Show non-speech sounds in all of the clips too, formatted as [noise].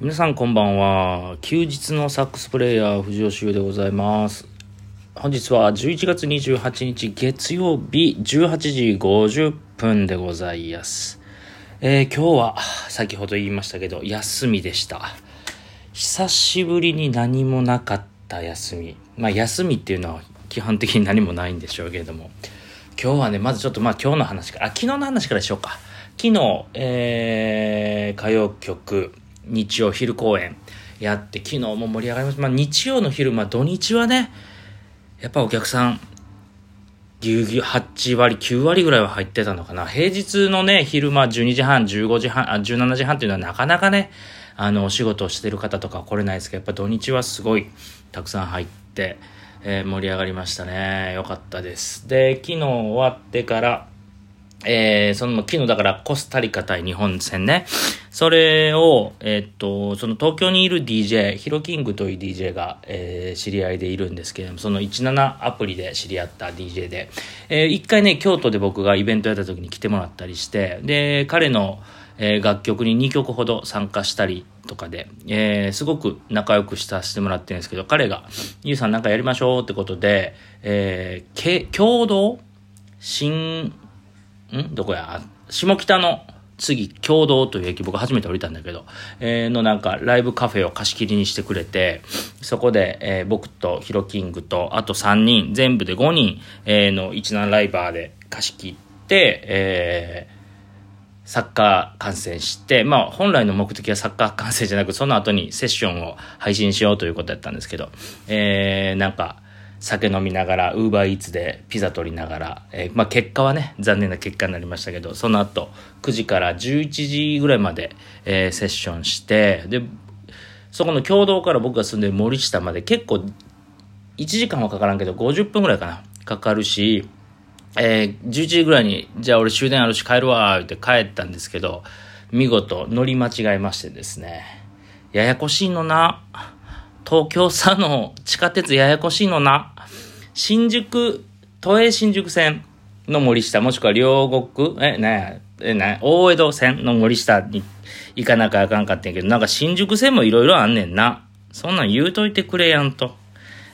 皆さんこんばんは。休日のサックスプレイヤー、藤尾修でございます。本日は11月28日月曜日18時50分でございます。えー今日は先ほど言いましたけど、休みでした。久しぶりに何もなかった休み。まあ休みっていうのは基本的に何もないんでしょうけれども。今日はね、まずちょっとまあ今日の話から、あ、昨日の話からしようか。昨日、えー、歌謡曲、日曜昼公演やって、昨日も盛り上がりました。まあ日曜の昼、まあ土日はね、やっぱお客さん、ぎゅうぎゅう8割、9割ぐらいは入ってたのかな。平日のね、昼間12時半、15時半、あ17時半っていうのはなかなかね、あの、お仕事をしてる方とか来れないですけど、やっぱ土日はすごいたくさん入って、えー盛り上がりましたね。よかったです。で、昨日終わってから、えーその、昨日だからコスタリカ対日本戦ね。それを、えっと、その東京にいる DJ、ヒロキングという DJ が、えー知り合いでいるんですけれども、その17アプリで知り合った DJ で、えー一回ね、京都で僕がイベントやった時に来てもらったりして、で、彼の、えー楽曲に2曲ほど参加したりとかで、えーすごく仲良くさせてもらってるんですけど、彼が、ゆうさんなんかやりましょうってことで、えーけ共同新、ん？どこや？下北の次、共同という駅、僕初めて降りたんだけど、えーのなんかライブカフェを貸し切りにしてくれて、そこで、えー僕とヒロキングと、あと3人、全部で5人、えーの17ライバーで貸し切って、えーサッカー観戦して、まあ本来の目的はサッカー観戦じゃなく、その後にセッションを配信しようということだったんですけど、えー、なんか、酒飲みながら、ウーバーイーツでピザ取りながら、えーまあ結果はね、残念な結果になりましたけど、その後、9時から11時ぐらいまで、えーセッションして、で、そこの共同から僕が住んでる森下まで結構、1時間はかからんけど、50分ぐらいかな、かかるし、えー、11時ぐらいに、じゃあ俺終電あるし帰るわ、って帰ったんですけど、見事乗り間違えましてですね、ややこしいのな、東京佐野地下鉄ややこしいのな、新宿、都営新宿線の森下、もしくは両国、え、なんや、え、な大江戸線の森下に行かなきゃあかんかってんけど、なんか新宿線もいろいろあんねんな。そんなん言うといてくれやんと。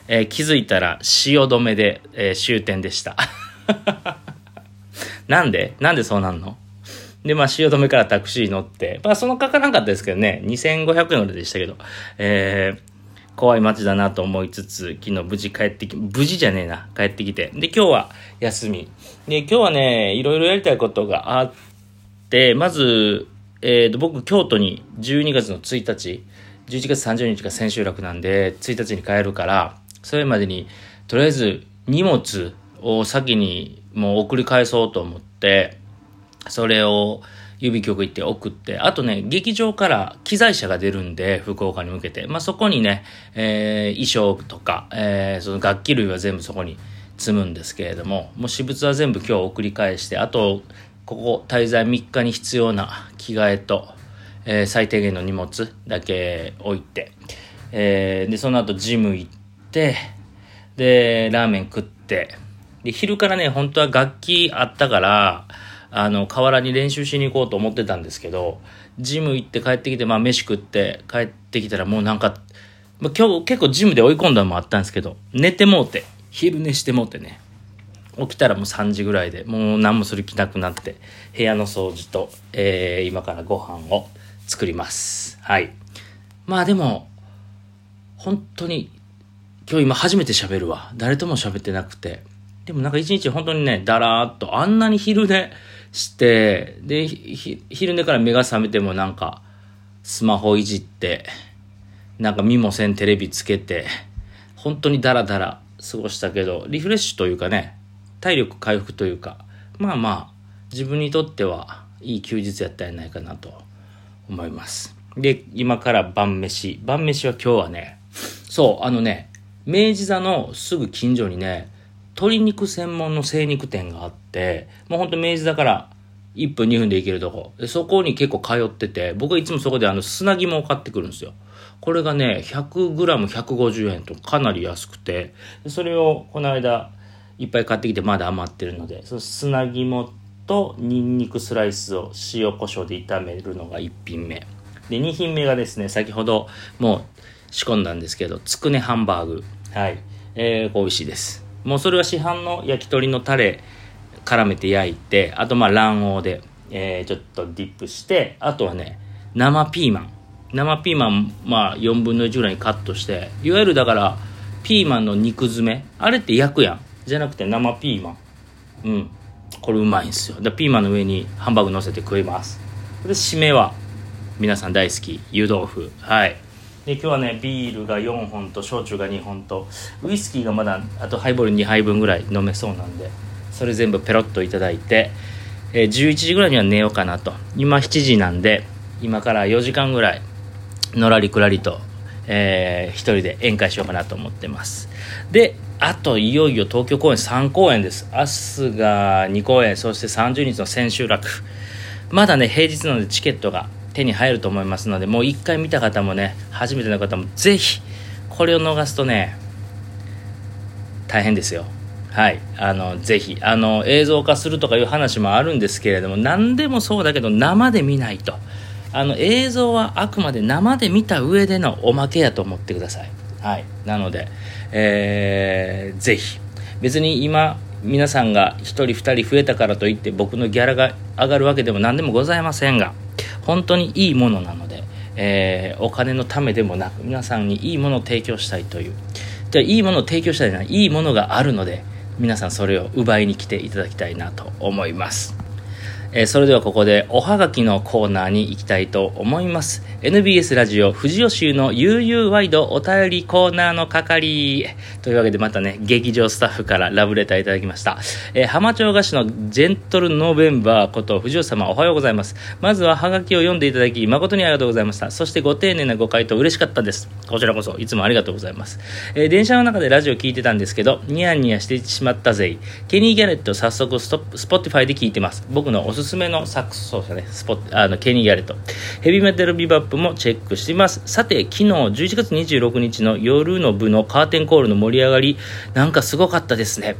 えー気づいたら汐留で、えー終点でした。[laughs] なんで？なんでそうなんの？で、まあ、汐留からタクシー乗って、まあ、そのかからんかったですけどね、2500円ぐらいでしたけど、えー、怖い街だなと思いつつ、昨日無事帰ってき、無事じゃねえな、帰ってきて。で、今日は休み。で、今日はね、いろいろやりたいことがあって、まず、えーと、僕、京都に12月の1日、11月30日が千秋楽なんで、1日に帰るから、それまでに、とりあえず荷物を先にもう送り返そうと思って、それを郵便局行って送って、あとね、劇場から機材車が出るんで、福岡に向けて。まあ、そこにね、えー衣装とか、えーその楽器類は全部そこに積むんですけれども、もう私物は全部今日送り返して、あと、ここ滞在3日に必要な着替えと、えー最低限の荷物だけ置いて、えーで、その後ジム行って、で、ラーメン食って、で、昼からね、本当は楽器あったから、あの、河原に練習しに行こうと思ってたんですけど、ジム行って帰ってきて、まあ飯食って帰ってきたらもうなんか、まあ、今日結構ジムで追い込んだのもあったんですけど、寝てもうて、昼寝してもうてね、起きたらもう3時ぐらいで、もう何もする気なくなって、部屋の掃除と、えー今からご飯を作ります。はい。まあでも、本当に、今日今初めて喋るわ。誰とも喋ってなくて。でもなんか一日本当にね、だらーっと、あんなに昼寝して、で、ひ昼寝から目が覚めてもなんか、スマホいじって、なんか見もせんテレビつけて、本当にダラダラ過ごしたけど、リフレッシュというかね、体力回復というか、まあまあ、自分にとってはいい休日やったんじゃないかなと思います。で、今から晩飯。晩飯は今日はね、そう、あのね、明治座のすぐ近所にね、鶏肉専門の精肉店があって、もうほんと明治座から1分2分で行けるとこ。でそこに結構通ってて、僕はいつもそこであの砂肝を買ってくるんですよ。これがね、100g150 円とかなり安くて、それをこの間いっぱい買ってきてまだ余ってるので、その砂肝とニンニクスライスを塩コショウで炒めるのが1品目。で、2品目がですね、先ほどもう仕込んだんですけど、つくねハンバーグ。はい。えー、美味しいです。もうそれは市販の焼き鳥のタレ絡めて焼いて、あとまあ卵黄で、えー、ちょっとディップして、あとはね、生ピーマン。生ピーマン、まあ4分の1ぐらいにカットして、いわゆるだから、ピーマンの肉詰め。あれって焼くやん。じゃなくて生ピーマン。うん。これうまいんですよ。で、ピーマンの上にハンバーグ乗せて食います。で、締めは、皆さん大好き、湯豆腐。はい。で今日はねビールが4本と焼酎が2本とウイスキーがまだあとハイボール2杯分ぐらい飲めそうなんでそれ全部ペロッといただいて、えー、11時ぐらいには寝ようかなと。今7時なんで今から4時間ぐらいのらりくらりと、えー、一人で宴会しようかなと思ってます。であといよいよ東京公演3公演です。明日が2公演そして30日の千秋楽。まだね平日なのでチケットが手に入ると思いますのでもう一回見た方もね初めての方もぜひこれを逃すとね大変ですよ。はい。あのぜひあの映像化するとかいう話もあるんですけれども何でもそうだけど生で見ないと。あの映像はあくまで生で見た上でのおまけやと思ってください。はい。なので、えー、ぜひ。別に今皆さんが1人2人増えたからといって僕のギャラが上がるわけでも何でもございませんが本当にいいものなので、えー、お金のためでもなく皆さんにいいものを提供したいという。じゃいいものを提供したいないいものがあるので皆さんそれを奪いに来ていただきたいなと思います。え、それではここでおはがきのコーナーに行きたいと思います。NBS ラジオ藤吉の悠々ワイドお便りコーナーの係。というわけでまたね、劇場スタッフからラブレターいただきました。えー、浜町菓子のジェントルノーベンバーこと藤吉様おはようございます。まずははがきを読んでいただき誠にありがとうございました。そしてご丁寧なご回答嬉しかったです。こちらこそいつもありがとうございます。えー、電車の中でラジオ聞いてたんですけど、ニヤニヤしてしまったぜ。ケニー・ギャレット早速ストップ Spotify で聞いてます。僕のおすすめのサックス奏者ね、スポあのケニー・ギャレット。ヘビメタルビバップもチェックしています。さて、昨日11月26日の夜の部のカーテンコールの盛り上がり、なんかすごかったですね。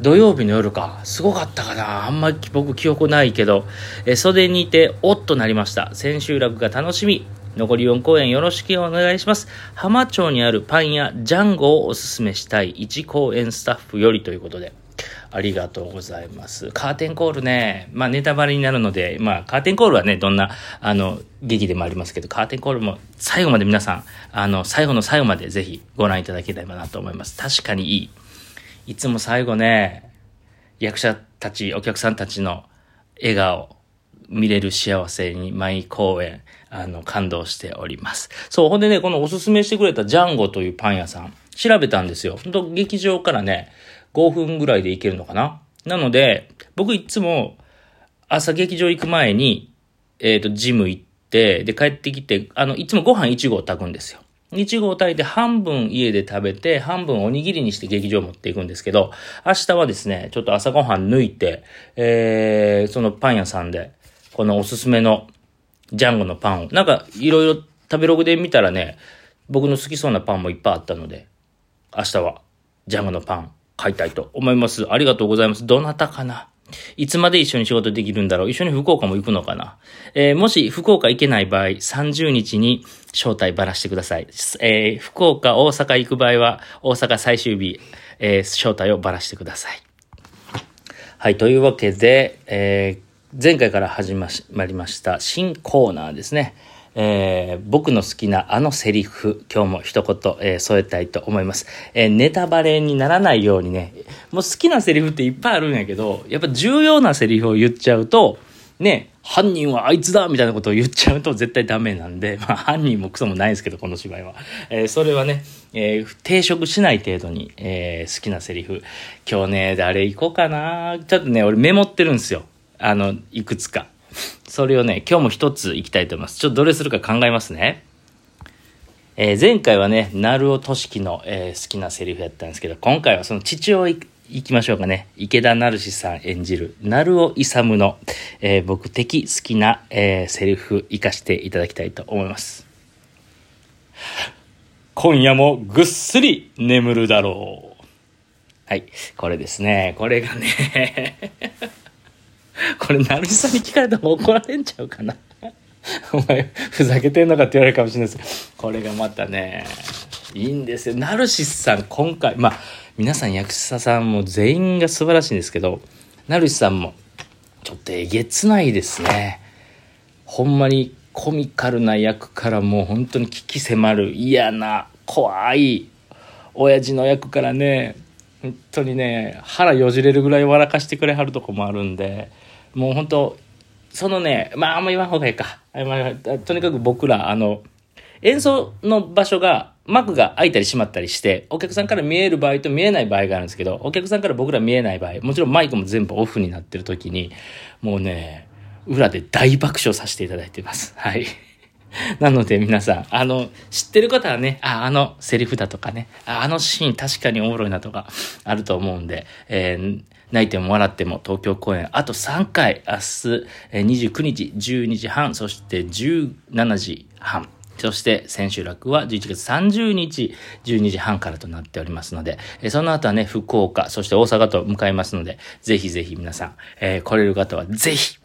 土曜日の夜か。すごかったかなあんまり僕記憶ないけど、え袖にいて、おっとなりました。千秋楽が楽しみ。残り4公演よろしくお願いします。浜町にあるパン屋ジャンゴをおすすめしたい1公演スタッフよりということで。ありがとうございます。カーテンコールね、まあネタバレになるので、まあカーテンコールはね、どんな、あの、劇でもありますけど、カーテンコールも最後まで皆さん、あの、最後の最後までぜひご覧いただければなと思います。確かにいい。いつも最後ね、役者たち、お客さんたちの笑顔、見れる幸せに毎公演、あの、感動しております。そう、ほんでね、このおすすめしてくれたジャンゴというパン屋さん、調べたんですよ。ほんと、劇場からね、5分ぐらいで行けるのかな？なので、僕いつも朝劇場行く前に、えっ、ー、と、ジム行って、で、帰ってきて、あの、いつもご飯1合炊くんですよ。1合炊いて半分家で食べて、半分おにぎりにして劇場持っていくんですけど、明日はですね、ちょっと朝ごはん抜いて、えー、そのパン屋さんで、このおすすめのジャンゴのパンを、なんかいろいろ食べログで見たらね、僕の好きそうなパンもいっぱいあったので、明日はジャンゴのパン買いたいと思います。ありがとうございます。どなたかな？いつまで一緒に仕事できるんだろう？一緒に福岡も行くのかな？えー、もし福岡行けない場合、30日に招待ばらしてください。えー、福岡、大阪行く場合は、大阪最終日、えー、招待をばらしてください。はい、というわけで、えー、前回から始まりました新コーナーですね。えー、僕の好きなあのセリフ、今日も一言、えー、添えたいと思います。えー、ネタバレにならないようにね、もう好きなセリフっていっぱいあるんやけど、やっぱ重要なセリフを言っちゃうと、ね、犯人はあいつだみたいなことを言っちゃうと絶対ダメなんで、まあ犯人もクソもないんですけど、この芝居は。えー、それはね、えー、抵触しない程度に、えー、好きなセリフ。今日ね、誰行こうかなちょっとね、俺メモってるんですよ。あの、いくつか。それをね、今日も一つ行きたいと思います。ちょっとどれするか考えますね。えー、前回はね、鳴尾俊樹の、えー、好きなセリフやったんですけど、今回はその父親行きましょうかね。池田成志さん演じる、鳴尾勇の、えー、僕的好きな、えー、セリフ活かしていただきたいと思います。今夜もぐっすり眠るだろう。はい。これですね。これがね [laughs] これ、成さんに聞かれたら怒られんちゃうかな？[laughs] お前、ふざけてんのかって言われるかもしれないですこれがまたね、いいんですよ。ナルシスさん、今回、まあ、皆さん役者さんも全員が素晴らしいんですけど、ナルシスさんも、ちょっとえげつないですね。ほんまにコミカルな役からもう本当に危機迫る嫌な怖い親父の役からね本当にね腹よじれるぐらい笑かしてくれはるとこもあるんでもう本当そのねまああんま言わん方がいいかとにかく僕らあの演奏の場所が幕が開いたり閉まったりしてお客さんから見える場合と見えない場合があるんですけどお客さんから僕ら見えない場合もちろんマイクも全部オフになってる時にもうね裏で大爆笑させていただいてます。はい。[laughs] なので皆さん、あの、知ってる方はね、あ、あのセリフだとかね、ああのシーン確かにおもろいなとかあると思うんで、えー、泣いても笑っても東京公演、あと3回、明日、えー、29日12時半、そして17時半、そして千秋楽は11月30日12時半からとなっておりますので、え、その後はね、福岡、そして大阪と向かいますので、ぜひぜひ皆さん、えー、来れる方はぜひ、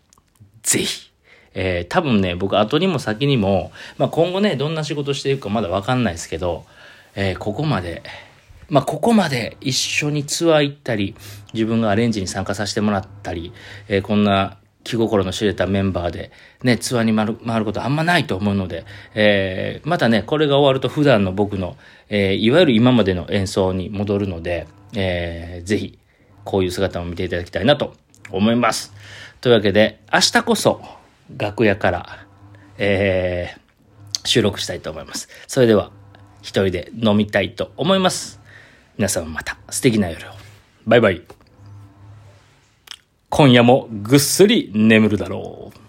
ぜひ、えー、多分ね、僕後にも先にも、まあ、今後ね、どんな仕事していくかまだわかんないですけど、えー、ここまで、まあ、ここまで一緒にツアー行ったり、自分がアレンジに参加させてもらったり、えー、こんな気心の知れたメンバーで、ね、ツアーに回る回ることあんまないと思うので、えー、またね、これが終わると普段の僕の、えー、いわゆる今までの演奏に戻るので、えー、ぜひ、こういう姿も見ていただきたいなと思います。というわけで、明日こそ楽屋から、えー、収録したいと思います。それでは、一人で飲みたいと思います。皆さんまた素敵な夜を。バイバイ。今夜もぐっすり眠るだろう。